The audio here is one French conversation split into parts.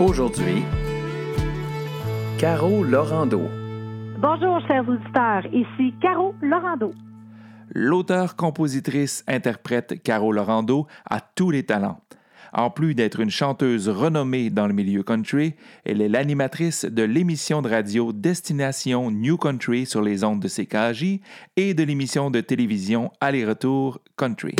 Aujourd'hui, Caro Lorando. Bonjour, chers auditeurs. Ici Caro Lorando. L'auteur-compositrice-interprète Caro Lorando a tous les talents. En plus d'être une chanteuse renommée dans le milieu country, elle est l'animatrice de l'émission de radio Destination New Country sur les ondes de CKJ et de l'émission de télévision Aller-retour Country.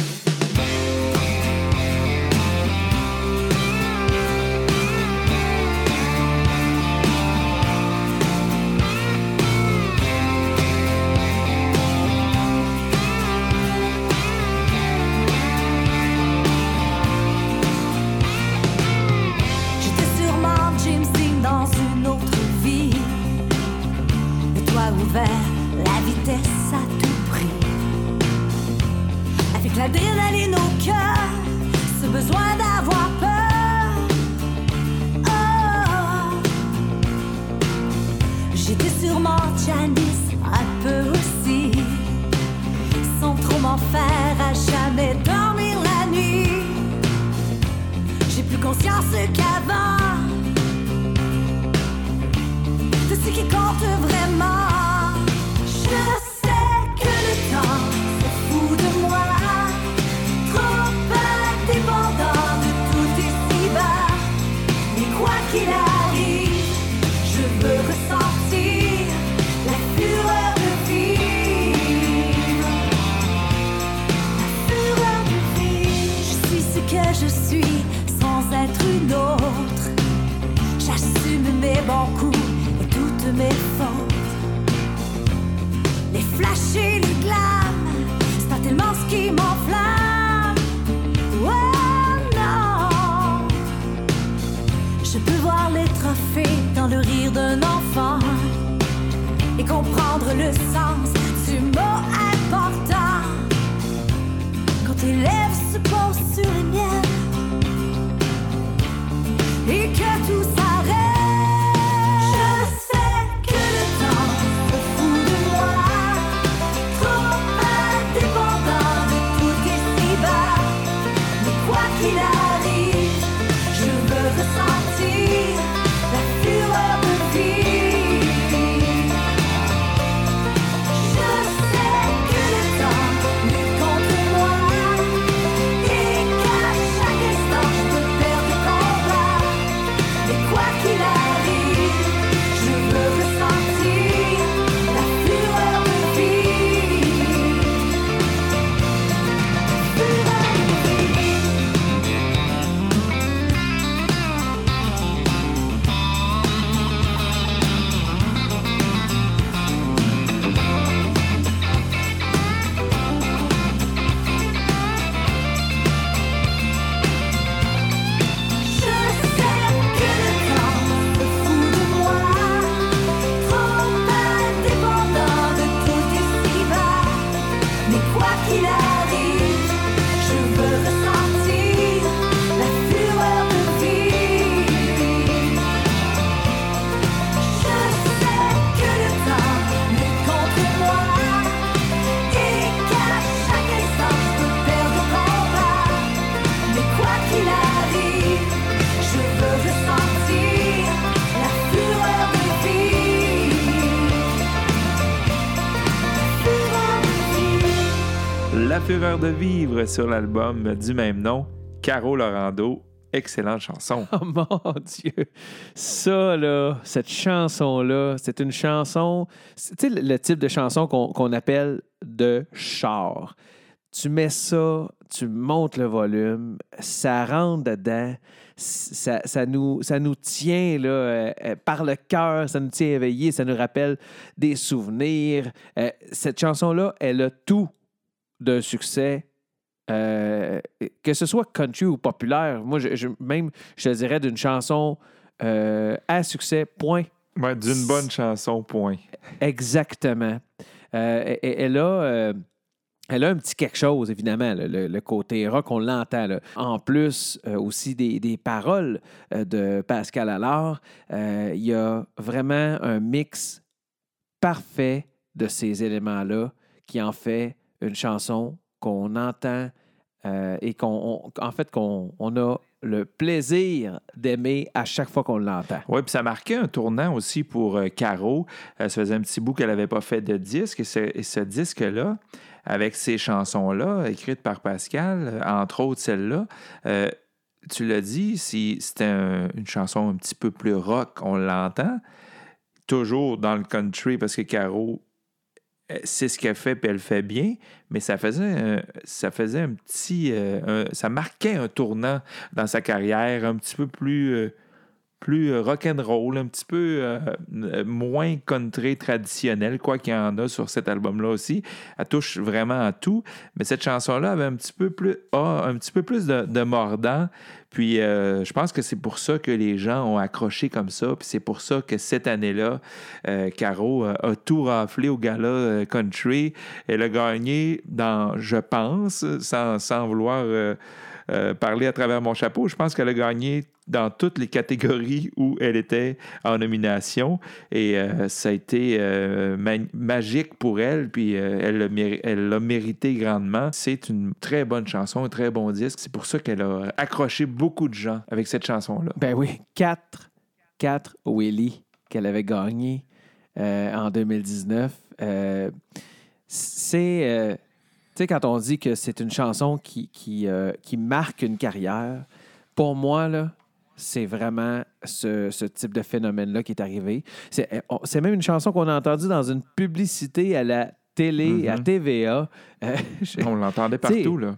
Bons coups et toutes mes fautes. Les flashs le rire d'un enfant et comprendre le sens du mot important. Quand tes lèvres se posent sur les miennes et que tout s'arrête. De vivre sur l'album du même nom, Caro Lorando. Excellente chanson. Oh mon Dieu! Ça, là, cette chanson-là, c'est une chanson. Tu sais, le, type de chanson qu'on qu'on appelle de char. Tu mets ça, tu montes le volume, ça rentre dedans, ça, ça nous, ça nous tient là, euh, euh, par le cœur, ça nous tient éveillés, ça nous rappelle des souvenirs. Euh, cette chanson-là, elle a tout d'un succès euh, que ce soit country ou populaire, moi, je, je- même, je te dirais d'une chanson euh, à succès, point. Ouais, d'une bonne chanson, point. Exactement. Euh, elle, a, elle a un petit quelque chose, évidemment, là, le, le côté rock, on l'entend. là. En plus, aussi des, des paroles de Pascal Allard, il y a vraiment un mix parfait de ces éléments-là qui en fait une chanson qu'on entend euh, et qu'on, fait, qu'on on a le plaisir d'aimer à chaque fois qu'on l'entend. Oui, puis ça marquait un tournant aussi pour euh, Caro. Euh, ça faisait un petit bout qu'elle n'avait pas fait de disque. Et ce, disque-là, avec ces chansons-là, écrites par Pascal, entre autres celle-là, euh, tu l'as dit, si c'était un- une chanson un petit peu plus rock, on l'entend. Toujours dans le country, parce que Caro, c'est ce qu'elle fait, puis elle le fait bien, mais ça faisait un, ça faisait un petit. euh, ça marquait un tournant dans sa carrière, un petit peu plus. euh, plus euh, rock'n'roll, un petit peu euh, euh, moins country traditionnel, quoi qu'il y en a sur cet album-là aussi. Elle touche vraiment à tout. Mais cette chanson-là avait un petit peu plus, un petit peu plus de, mordant. Puis je pense que c'est pour ça que les gens ont accroché comme ça. Puis c'est pour ça que cette année-là, Caro a tout raflé au gala country. Elle a gagné dans, je pense, sans, sans vouloir parler à travers mon chapeau, je pense qu'elle a gagné dans toutes les catégories où elle était en nomination. Et euh, ça a été euh, ma- magique pour elle, puis euh, elle l'a mérité grandement. C'est une très bonne chanson, un très bon disque. C'est pour ça qu'elle a accroché beaucoup de gens avec cette chanson-là. Ben oui, 4, 4 Willy qu'elle avait gagné en 2019. Euh, c'est. tu sais, quand on dit que c'est une chanson qui, qui marque une carrière, pour moi, là, c'est vraiment ce, ce type de phénomène-là qui est arrivé. C'est on- c'est même une chanson qu'on a entendue dans une publicité à la télé, à Mhm. TVA. Euh, je- On l'entendait partout, là.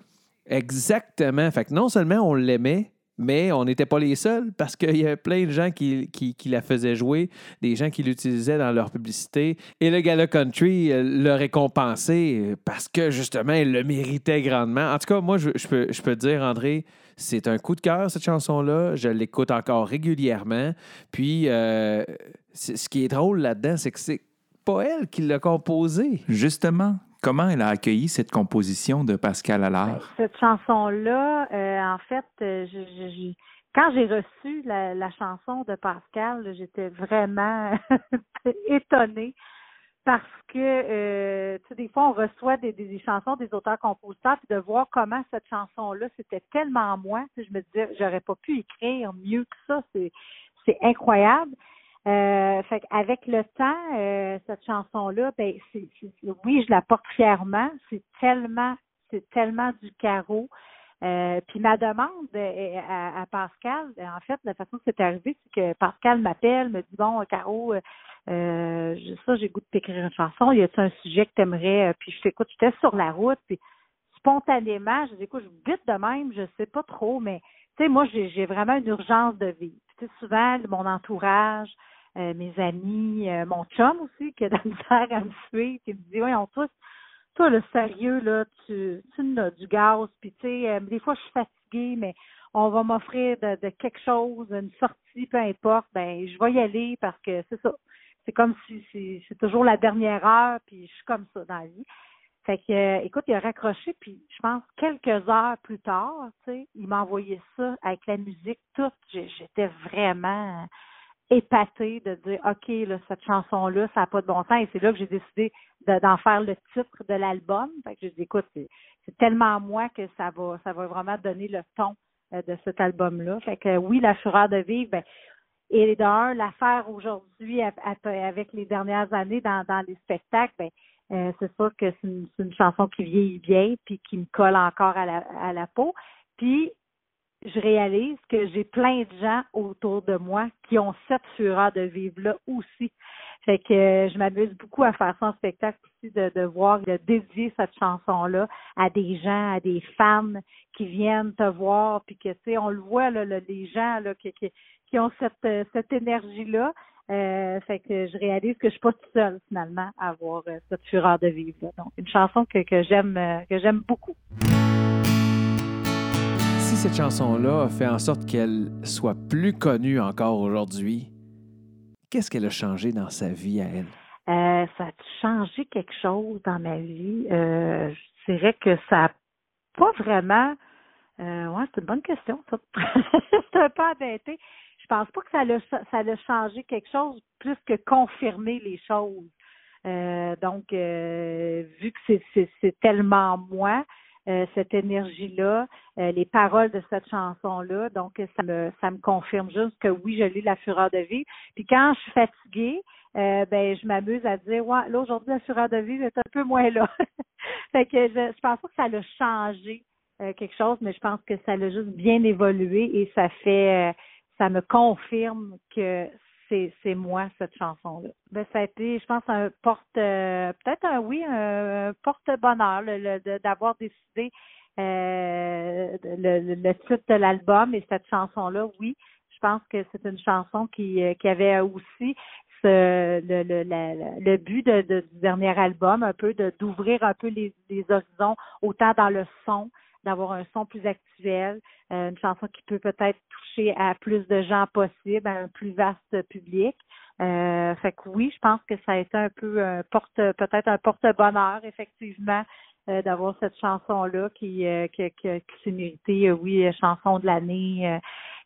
Exactement. Fait que non seulement on l'aimait, mais on n'était pas les seuls parce qu'il y avait plein de gens qui, qui- qui la faisaient jouer, des gens qui l'utilisaient dans leur publicité. Et le Gala Country euh, l'a récompensé parce que justement, il le méritait grandement. En tout cas, moi, je, je peux, je peux te dire, André, c'est un coup de cœur, cette chanson-là. Je l'écoute encore régulièrement. Puis, euh, c'est- ce qui est drôle là-dedans, c'est que c'est pas elle qui l'a composée. Justement, comment elle a accueilli cette composition de Pascal Allard? Cette chanson-là, euh, en fait, euh, je- je- je- quand j'ai reçu la, la chanson de Pascal, j'étais vraiment étonnée parce que, euh, tu sais, des fois, on reçoit des, des, des chansons des auteurs-compositeurs, puis de voir comment cette chanson-là, c'était tellement moi, je me disais, j'aurais pas pu écrire mieux que ça, c'est, c'est incroyable. Euh, fait avec le temps, euh, cette chanson-là, ben, c'est- oui, je la porte fièrement. C'est tellement, c'est tellement du carreau. Euh, puis ma demande euh, à, à Pascal, ben, en fait, la façon que c'est arrivé, c'est que Pascal m'appelle, me dit bon, Caro, euh, euh, ça, j'ai goût de t'écrire une chanson. Y a-t-il un sujet que t'aimerais? Puis je fais écoute, j'étais sur la route, puis spontanément, je dis écoute, je vite de même, je sais pas trop, mais tu sais, moi, j'ai, vraiment une urgence de vivre. Tu sais, souvent, mon entourage, euh, mes amis, euh, mon chum aussi, qui a de la misère à me suivre, qui me dit, voyons, toi, toi, le sérieux, là, tu, tu n'as du gaz, puis tu sais, euh, des fois, je suis fatiguée, mais on va m'offrir de, de quelque chose, une sortie, peu importe, ben, je vais y aller parce que c'est ça. C'est comme si c'est, toujours la dernière heure, puis je suis comme ça dans la vie. Fait que, euh, écoute, il a raccroché, puis je pense quelques heures plus tard, tu sais, il m'a envoyé ça avec la musique toute. J'étais vraiment épatée de dire, OK, là, cette chanson-là, ça n'a pas de bon sens. Et c'est là que j'ai décidé de- d'en faire le titre de l'album. Fait que j'ai dit, écoute, c'est tellement moi que ça va, ça va vraiment donner le ton euh, de cet album-là. Fait que oui, La Fureur de vivre, ben, et d'un, l'affaire aujourd'hui avec les dernières années dans, dans les spectacles, ben, euh, c'est sûr que c'est une, une chanson qui vieillit bien puis qui me colle encore à la, à la peau. Puis je réalise que j'ai plein de gens autour de moi qui ont cette fureur de vivre-là aussi. Fait que euh, je m'amuse beaucoup à faire ça en spectacle aussi, de, de voir, de dédier cette chanson-là à des gens, à des fans qui viennent te voir, puis que tu sais, on le voit là, les gens là, qui, qui, qui ont cette, euh, cette énergie-là. Euh, fait que je réalise que je suis pas toute seule finalement à avoir euh, cette fureur de vivre. là. Donc une chanson que, que j'aime que j'aime beaucoup. Cette chanson-là a fait en sorte qu'elle soit plus connue encore aujourd'hui, qu'est-ce qu'elle a changé dans sa vie à elle? Euh, ça a changé quelque chose dans ma vie. Euh, je dirais que ça n'a pas vraiment. Euh, ouais, c'est une bonne question. Ça. c'est un peu embêté. Je pense pas que ça l'a ça changé quelque chose plus que confirmer les choses. Donc, vu que c'est, tellement moi, cette énergie-là, euh, les paroles de cette chanson-là, donc ça me ça me confirme juste que oui, je lis la fureur de vie. Puis quand je suis fatiguée, euh, ben je m'amuse à dire ouais, là aujourd'hui la fureur de vie est un peu moins là. fait que je, je pense pas que ça l'a changé euh, quelque chose, mais je pense que ça l'a juste bien évolué et ça fait euh, ça me confirme que c'est c'est moi cette chanson là. Ben ça a été, je pense un porte euh, peut-être un oui un, porte bonheur d'avoir décidé euh, le, le- titre de l'album et cette chanson là oui je pense que c'est une chanson qui euh, qui avait aussi ce, le, le, la- le but de, de- du dernier album un peu de d'ouvrir un peu les, les horizons autant dans le son d'avoir un son plus actuel, euh, une chanson qui peut peut-être toucher à plus de gens possible, à un plus vaste public. Euh, fait que oui, je pense que ça a été un peu un porte, peut-être un porte-bonheur, effectivement, euh, d'avoir cette chanson-là qui, euh, qui, qui, qui s'est méritée, euh, oui, euh, chanson de l'année euh,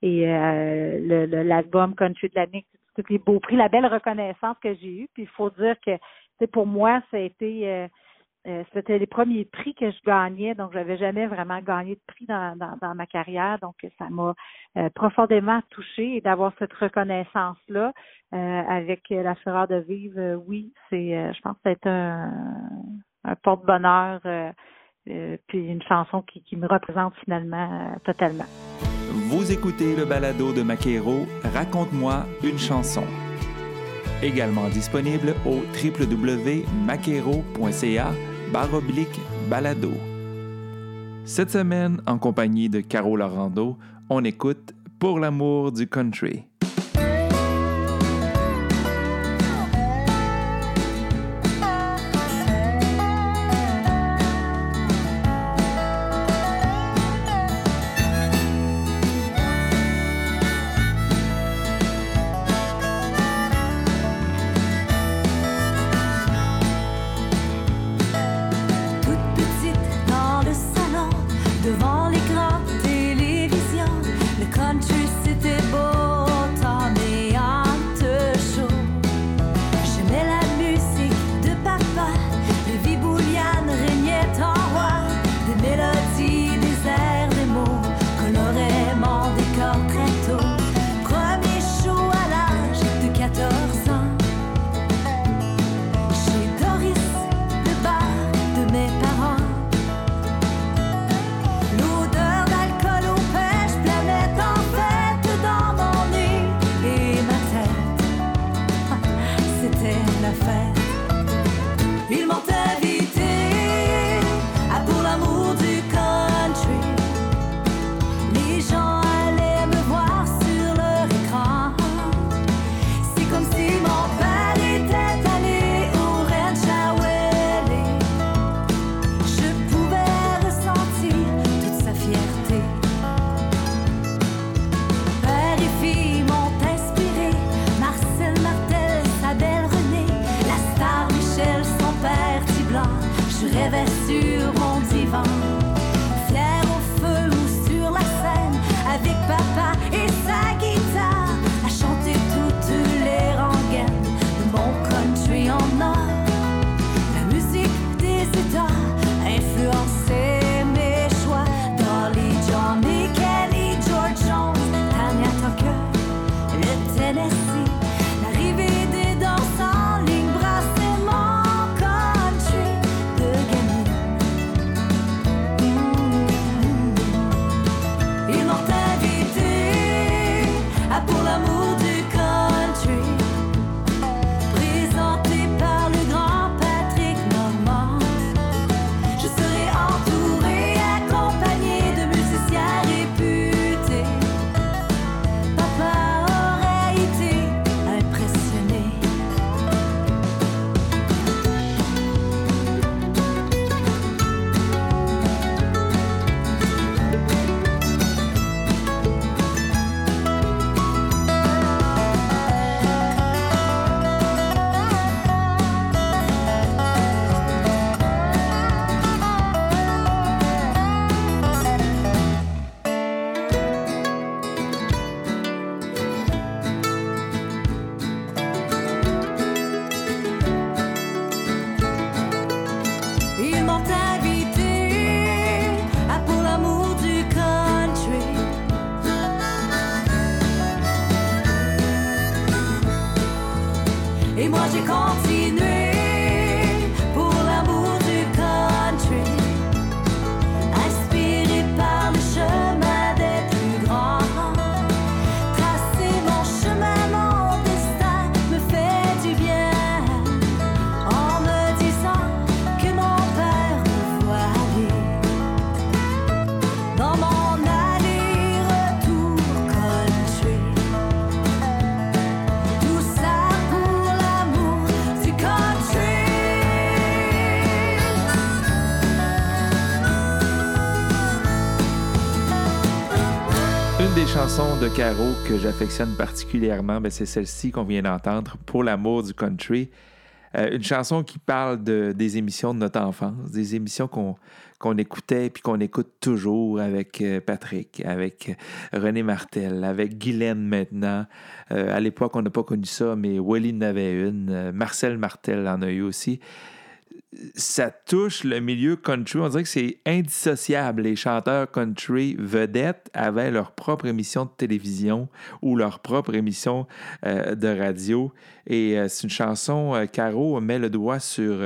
et euh, le- le- l'album country de l'année, tous les beaux prix, la belle reconnaissance que j'ai eue. Puis il faut dire que pour moi, ça a été euh, euh, c'était les premiers prix que je gagnais, donc j'avais jamais vraiment gagné de prix dans, ma carrière, donc ça m'a euh, profondément touchée d'avoir cette reconnaissance là avec la fureur de vivre, euh, oui, c'est, euh, je pense que c'est un, porte-bonheur, euh, euh, puis une chanson qui, qui me représente finalement euh, totalement. Vous écoutez le balado de Maquero, Raconte-moi une chanson. Également disponible au www.maquero.ca baroblique balado. Cette semaine, en compagnie de Caro Lorando, on écoute Pour l'amour du country. Des chansons de Caro que j'affectionne particulièrement, ben, c'est celle-ci qu'on vient d'entendre, Pour l'amour du country. Euh, une chanson qui parle de, des émissions de notre enfance, des émissions qu'on qu'on écoutait puis qu'on écoute toujours avec euh, Patrick, avec euh, René Martel, avec Guylaine maintenant. À l'époque, on n'a pas connu ça, mais Wally en avait une. Marcel Martel en a eu aussi ça touche le milieu country. On dirait que c'est indissociable. Les chanteurs country vedettes avaient leur propre émission de télévision ou leur propre émission euh, de radio. Et euh, c'est une chanson, euh, Caro met le doigt sur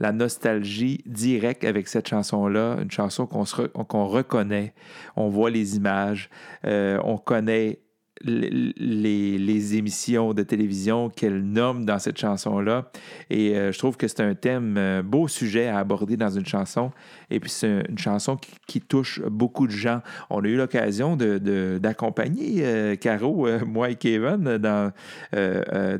la nostalgie directe avec cette chanson-là. Une chanson qu'on reconnaît. On voit les images. On connaît les, les- émissions de télévision qu'elle nomme dans cette chanson-là. Et euh, je trouve que c'est un thème, euh, beau sujet à aborder dans une chanson. Et puis c'est une chanson qui, qui touche beaucoup de gens. On a eu l'occasion de- de- d'accompagner euh, Caro, euh, moi et Kevin, dans,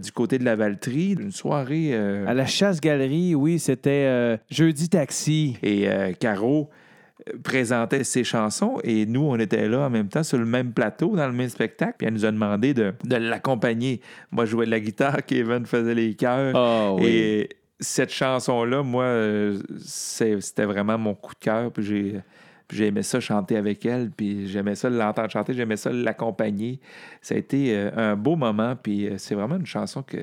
du côté de la Valtrie, une soirée. À la chasse-galerie, oui, c'était Jeudi Taxi. et Caro présentait ses chansons et nous, on était là en même temps sur le même plateau, dans le même spectacle. Puis elle nous a demandé de, de l'accompagner. Moi, je jouais de la guitare, Kevin faisait les chœurs. Ah oui. Et cette chanson-là, moi, c'était vraiment mon coup de cœur. Puis j'ai. puis j'ai aimé ça chanter avec elle, puis j'aimais ça l'entendre chanter, j'aimais ça l'accompagner. Ça a été euh, un beau moment, puis euh, c'est vraiment une chanson que,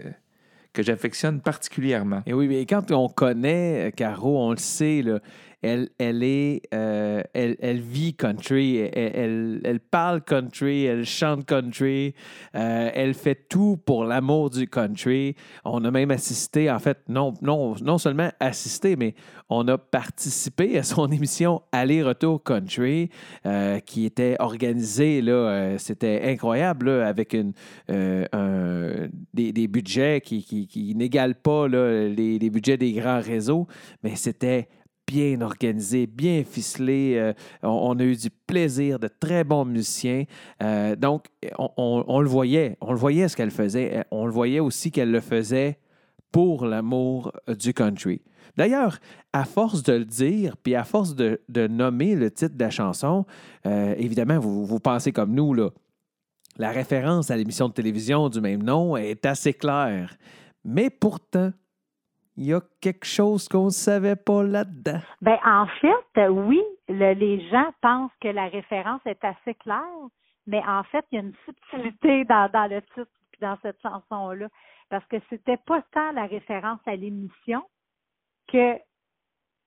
que j'affectionne particulièrement. Et oui, mais quand on connaît euh, Caro, on le sait, là, euh, elle, vit country, elle, parle country, elle chante country, euh, elle fait tout pour l'amour du country. On a même assisté, en fait, non, seulement assisté, mais on a participé à son émission Aller-retour country, euh, qui était organisée, là, c'était incroyable, avec des, budgets qui, n'égalent pas les budgets des grands réseaux, mais c'était bien organisé, bien ficelé. euh, on, a eu du plaisir, de très bons musiciens. Euh, donc, on, le voyait, on le voyait ce qu'elle faisait. On le voyait aussi qu'elle le faisait pour l'amour euh, du country. D'ailleurs, à force de le dire, puis à force de, nommer le titre de la chanson, euh, évidemment, vous, vous pensez comme nous, là. La référence à l'émission de télévision du même nom est assez claire. Mais pourtant, il y a quelque chose qu'on ne savait pas là-dedans. Ben, en fait, oui, le- les gens pensent que la référence est assez claire, mais en fait, il y a une subtilité dans, dans le titre puis dans cette chanson-là. Parce que c'était pas tant la référence à l'émission que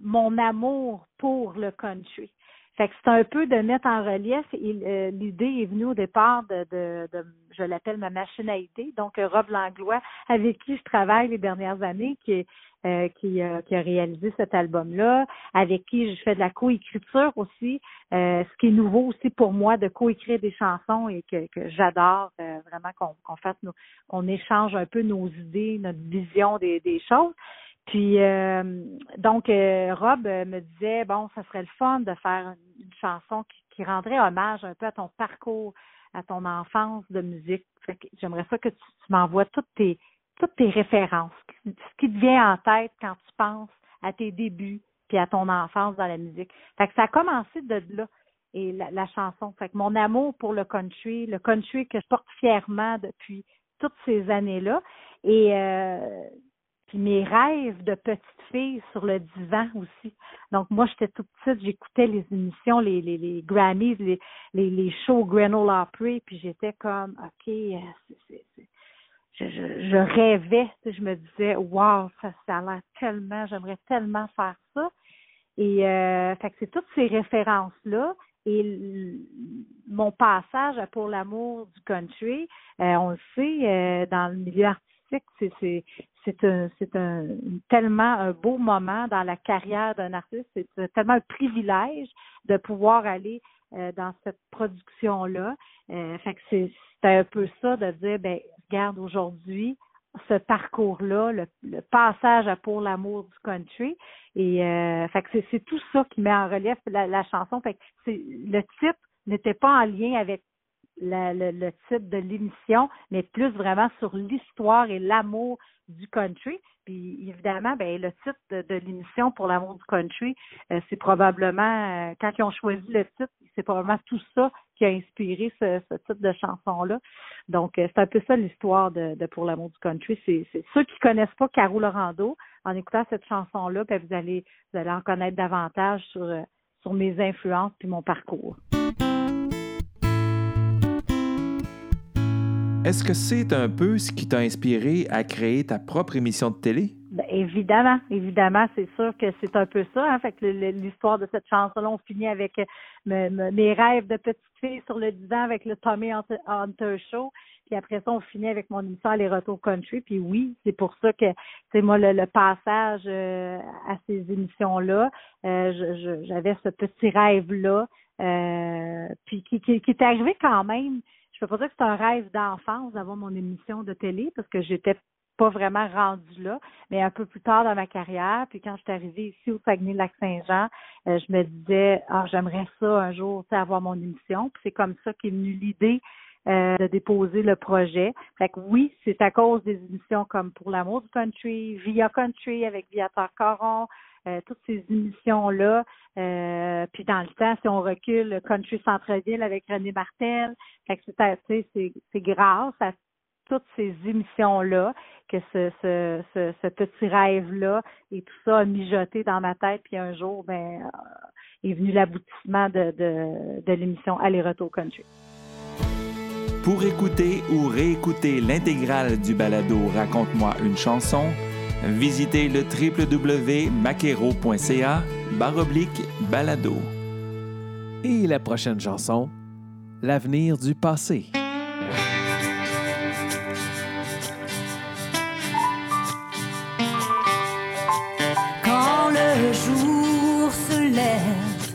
mon amour pour le country. Fait que c'est un peu de mettre en relief. euh, L'idée est venue au départ de, de, de- je l'appelle ma machine à idées, donc euh, Rob Langlois, avec qui je travaille les dernières années, qui, euh, qui, euh, qui a réalisé cet album-là, avec qui je fais de la coécriture aussi, euh, ce qui est nouveau aussi pour moi de coécrire des chansons et que, que j'adore euh, vraiment qu'on qu'on fasse qu'on échange un peu nos idées, notre vision des, des choses. Puis euh, donc euh, Rob euh, me disait bon, ça serait le fun de faire une, chanson qui, rendrait hommage un peu à ton parcours, à ton enfance de musique. J'aimerais ça que tu, tu m'envoies toutes tes toutes tes références, ce qui te vient en tête quand tu penses à tes débuts puis à ton enfance dans la musique. Fait que ça a commencé de là et la, la chanson. Fait que mon amour pour le country, le country que je porte fièrement depuis toutes ces années-là et euh, puis mes rêves de petite fille sur le divan aussi. Donc moi j'étais toute petite, j'écoutais les émissions, les, les, les Grammys, les, les, les shows Grenoble Opry, puis j'étais comme ok, euh, c'est, c'est, je, je, je rêvais, je me disais wow, ça, ça a l'air tellement, j'aimerais tellement faire ça. Et euh, fait que c'est toutes ces références là et mon passage à pour l'amour du country, euh, on le sait, euh, dans le milieu artistique, c'est c'est un un tellement un beau moment dans la carrière d'un artiste. C'est tellement un privilège de pouvoir aller euh, dans cette production là. fait que c'est un peu ça de dire ben regarde aujourd'hui ce parcours-là, le, le passage à pour l'amour du country. Et euh, fait c'est, tout ça qui met en relief la, chanson. Fait que le titre n'était pas en lien avec la- le, le titre de l'émission, mais plus vraiment sur l'histoire et l'amour du country. Puis évidemment, ben le titre de, de l'émission pour l'amour du country, euh, c'est probablement euh, quand ils ont choisi le titre, c'est probablement tout ça qui a inspiré ce, ce type de chanson-là. Donc, euh, c'est un peu ça l'histoire de, de Pour l'amour du country. C'est, ceux qui connaissent pas Caro Lorando, en écoutant cette chanson-là, ben, vous allez vous allez en connaître davantage sur euh, sur mes influences puis mon parcours. Est-ce que c'est un peu ce qui t'a inspiré à créer ta propre émission de télé? Ben, évidemment, évidemment, c'est sûr que c'est un peu ça. Hein? Fait que l'histoire de cette chanson-là, on finit avec euh, me- me- mes rêves de petite fille sur le divan avec le Tommy Hunter Show. Puis après ça, on finit avec mon émission Les Retours Country. Puis oui, c'est pour ça que, c'est moi, le, passage euh, à ces émissions-là, euh, j'avais ce petit rêve-là, puis qui, qui est arrivé quand même. Je peux pas dire que c'est un rêve d'enfance d'avoir mon émission de télé parce que j'étais pas vraiment rendue là, mais un peu plus tard dans ma carrière, puis quand je suis arrivée ici au Saguenay-Lac-Saint-Jean, euh, je me disais, ah, j'aimerais ça un jour, avoir mon émission. Puis c'est comme ça qu'est venue l'idée euh, de déposer le projet. Fait que oui, c'est à cause des émissions comme Pour l'amour du country, Via Country avec Viateur Caron, euh, toutes ces émissions-là. Euh, puis dans le temps, si on recule, Country Centre-Ville avec René Martel. Fait c'est, c'est, grâce à toutes ces émissions-là que ce, ce, ce, ce petit rêve-là et tout ça a mijoté dans ma tête. Puis un jour, ben, euh, est venu l'aboutissement de, de, de l'émission Aller-retour country. Pour écouter ou réécouter l'intégrale du balado Raconte-moi une chanson, visitez le www.maquero.ca baroblique balado. Et la prochaine chanson, L'avenir du passé. Quand le jour se lève,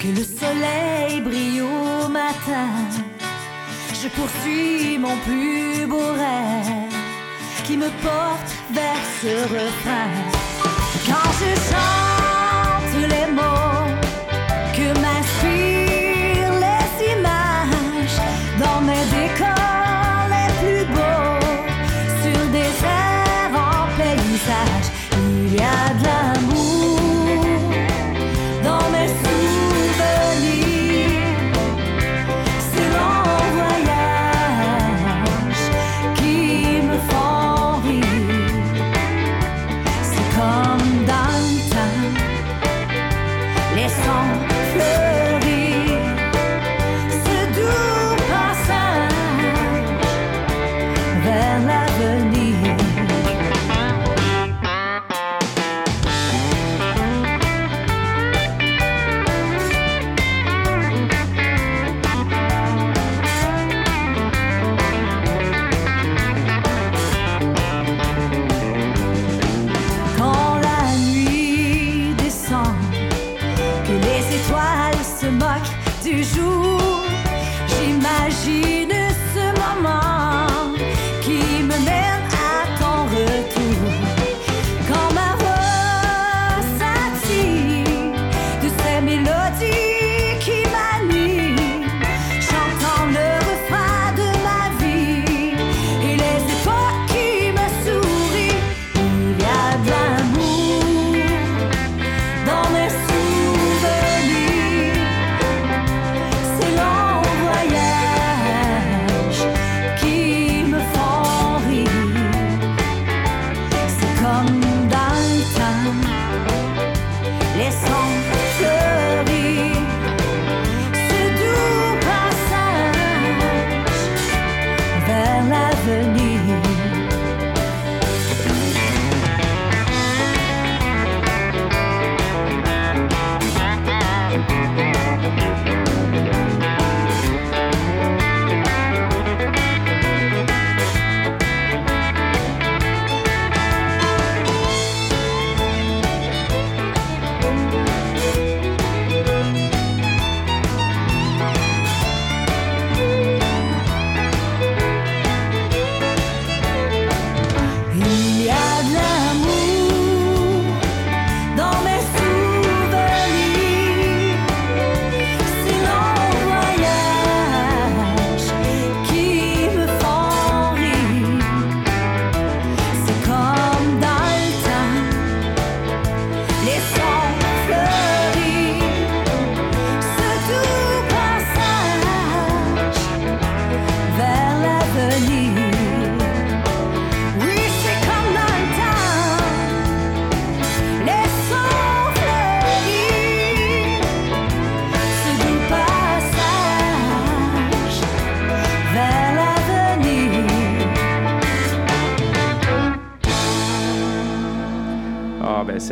que le soleil brille au matin, je poursuis mon plus beau rêve qui me porte vers ce refrain. Quand je chante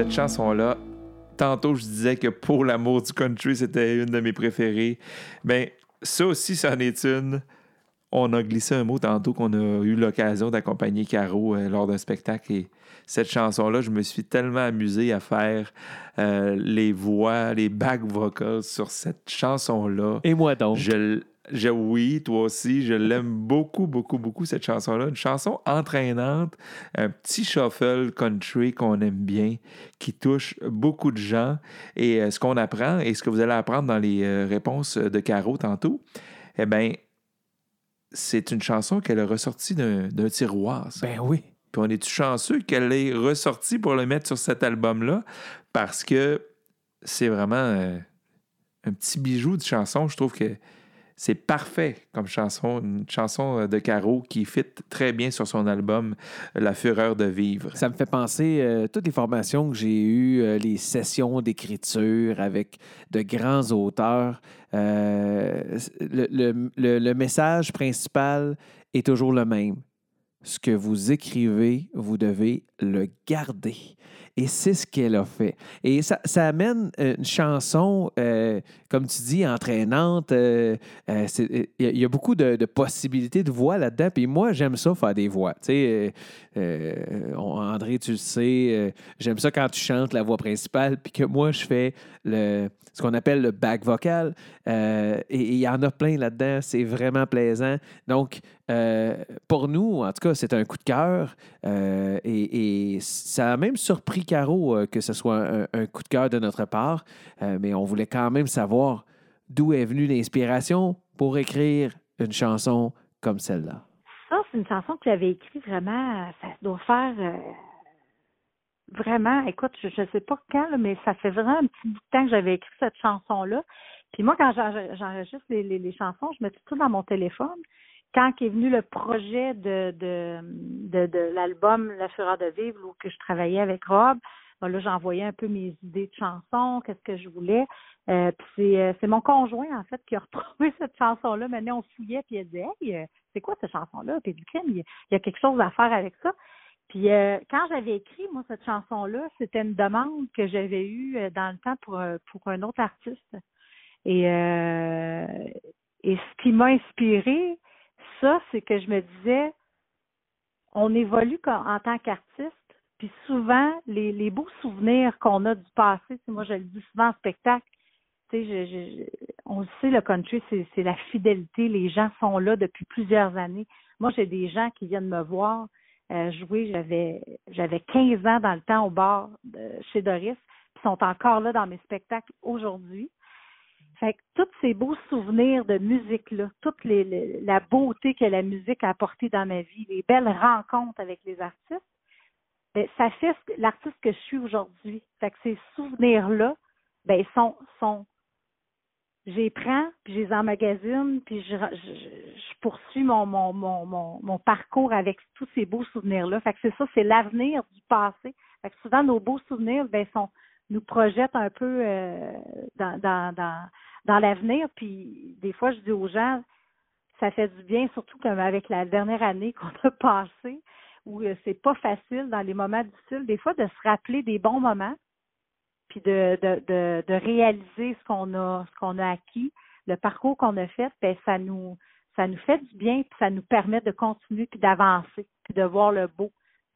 cette chanson-là, tantôt je disais que pour l'amour du country, c'était une de mes préférées. Ben ça aussi, ça en est une. On a glissé un mot tantôt qu'on a eu l'occasion d'accompagner Caro euh, lors d'un spectacle et cette chanson-là, je me suis tellement amusé à faire euh, les voix, les back vocals sur cette chanson-là. Et moi donc. Je, je, oui, toi aussi, je l'aime beaucoup, beaucoup, beaucoup, cette chanson-là. Une chanson entraînante, un petit shuffle country qu'on aime bien, qui touche beaucoup de gens. Et euh, ce qu'on apprend, et ce que vous allez apprendre dans les euh, réponses de Caro tantôt, eh bien, c'est une chanson qu'elle a ressortie d'un tiroir. ça. Ben oui. Puis on est-tu chanceux qu'elle ait ressorti pour le mettre sur cet album-là? Parce que c'est vraiment euh, un petit bijou de chanson. Je trouve que c'est parfait comme chanson, une chanson de Caro qui fit très bien sur son album La Fureur de vivre. Ça me fait penser euh, toutes les formations que j'ai eues, euh, les sessions d'écriture avec de grands auteurs. Euh, le message principal est toujours le même. Ce que vous écrivez, vous devez le garder. Et c'est ce qu'elle a fait. Et ça, ça amène euh, une chanson, euh, comme tu dis, entraînante. euh, Il y, a- beaucoup de, de possibilités de voix là-dedans. Puis moi, j'aime ça faire des voix. Tu sais, André, tu le sais, j'aime ça quand tu chantes la voix principale, puis que moi, je fais ce qu'on appelle le back vocal. Euh, et il y en a plein là-dedans. C'est vraiment plaisant. Donc, euh, pour nous, en tout cas, c'est un coup de cœur. Euh, et, ça a même surpris Caro que ce soit un, coup de cœur de notre part. Mais on voulait quand même savoir d'où est venue l'inspiration pour écrire une chanson comme celle-là. Ça, c'est une chanson que j'avais écrite vraiment, ça doit faire vraiment, écoute, je ne sais pas quand, là, mais ça fait vraiment un petit bout de temps que j'avais écrit cette chanson-là. Puis moi, quand j'en- j'enregistre les, les, les chansons, je mets tout dans mon téléphone. Quand est venu le projet de, de, de, de l'album La Fureur de vivre, où que je travaillais avec Rob, ben là, j'envoyais un peu mes idées de chansons, qu'est-ce que je voulais. Euh, c'est, euh, c'est mon conjoint, en fait, qui a retrouvé cette chanson-là. Maintenant, on fouillait, puis il a dit Hey, euh, c'est quoi cette chanson-là? Puis il dit il y a quelque chose à faire avec ça. Puis euh, quand j'avais écrit, moi, cette chanson-là, c'était une demande que j'avais eue euh, dans le temps pour, euh, pour un autre artiste. Et, euh, et ce qui m'a inspiré, ça, c'est que je me disais, on évolue en tant qu'artiste, puis souvent, les, les beaux souvenirs qu'on a du passé, moi je le dis souvent en spectacle, tu sais, je, je- on le sait, le country, c'est la fidélité, les gens sont là depuis plusieurs années. Moi, j'ai des gens qui viennent me voir euh, jouer, j'avais j'avais 15 ans dans le temps au bar chez Doris, puis sont encore là dans mes spectacles aujourd'hui. Fait que tous ces beaux souvenirs de musique-là, toute la beauté que la musique a apporté dans ma vie, les belles rencontres avec les artistes, ben, ça fait l'artiste que je suis aujourd'hui. Fait que ces souvenirs-là, ben, sont, sont, les prends, puis je les emmagasine, puis je, je, je poursuis mon, mon, mon, mon, mon parcours avec tous ces beaux souvenirs-là. Fait que c'est ça, c'est l'avenir du passé. Fait que souvent, nos beaux souvenirs, ben, sont, nous projettent un peu euh, dans, dans, dans, dans l'avenir. Puis des fois, je dis aux gens, ça fait du bien, surtout comme avec la dernière année qu'on a passée, où euh, c'est pas facile dans les moments difficiles, des fois de se rappeler des bons moments, puis de, de, de, de réaliser ce qu'on a ce qu'on a acquis, le parcours qu'on a fait, ben ça nous ça nous fait du bien, puis ça nous permet de continuer puis d'avancer, puis de voir le beau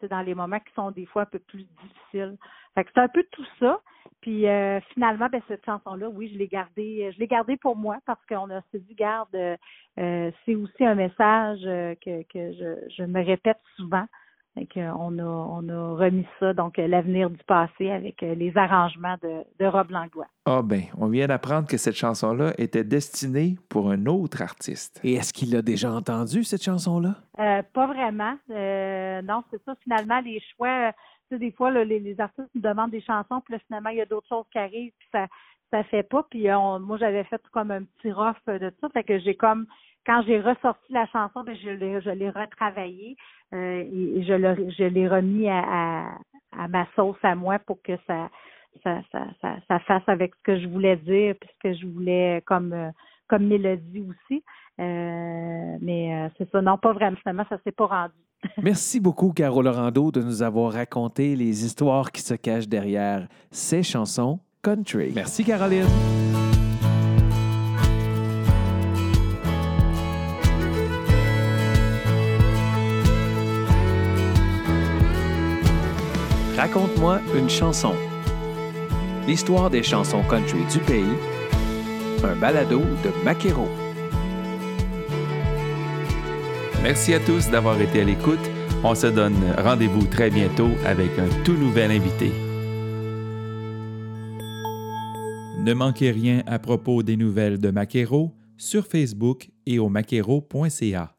dans les moments qui sont des fois un peu plus difficiles. Fait que c'est un peu tout ça. Puis euh, finalement, ben, cette chanson-là, oui, je l'ai gardée, je l'ai gardée pour moi parce qu'on a se dit, garde, euh, c'est aussi un message euh, que, que je, je me répète souvent. Fait que, on a on a remis ça, donc euh, l'avenir du passé avec euh, les arrangements de, de Rob Langlois. Ah ben, on vient d'apprendre que cette chanson-là était destinée pour un autre artiste. Et est-ce qu'il a déjà entendu cette chanson-là? Euh, pas vraiment. Euh, non, c'est ça. Finalement, les choix, tu sais, des fois, là, les, les artistes nous demandent des chansons, puis là, finalement, il y a d'autres choses qui arrivent, puis ça ça fait pas. Puis on- moi, j'avais fait comme un petit rough de ça. Fait que j'ai comme quand j'ai ressorti la chanson, ben, je l'ai je l'ai retravaillée euh, et, je l'ai je l'ai remis à, à, à ma sauce à moi pour que ça ça, ça, ça, ça fasse avec ce que je voulais dire, puis ce que je voulais comme euh, comme mélodie aussi. Euh, mais euh, c'est ça, non, pas vraiment. Finalement, ça s'est pas rendu. Merci beaucoup, Caro Lorando, de nous avoir raconté les histoires qui se cachent derrière ces chansons country. Merci, Caroline. Raconte-moi une chanson. L'histoire des chansons country du pays. Un balado de Maquero. Merci à tous d'avoir été à l'écoute. On se donne rendez-vous très bientôt avec un tout nouvel invité. Ne manquez rien à propos des nouvelles de Maquero sur Facebook et au maquero.ca.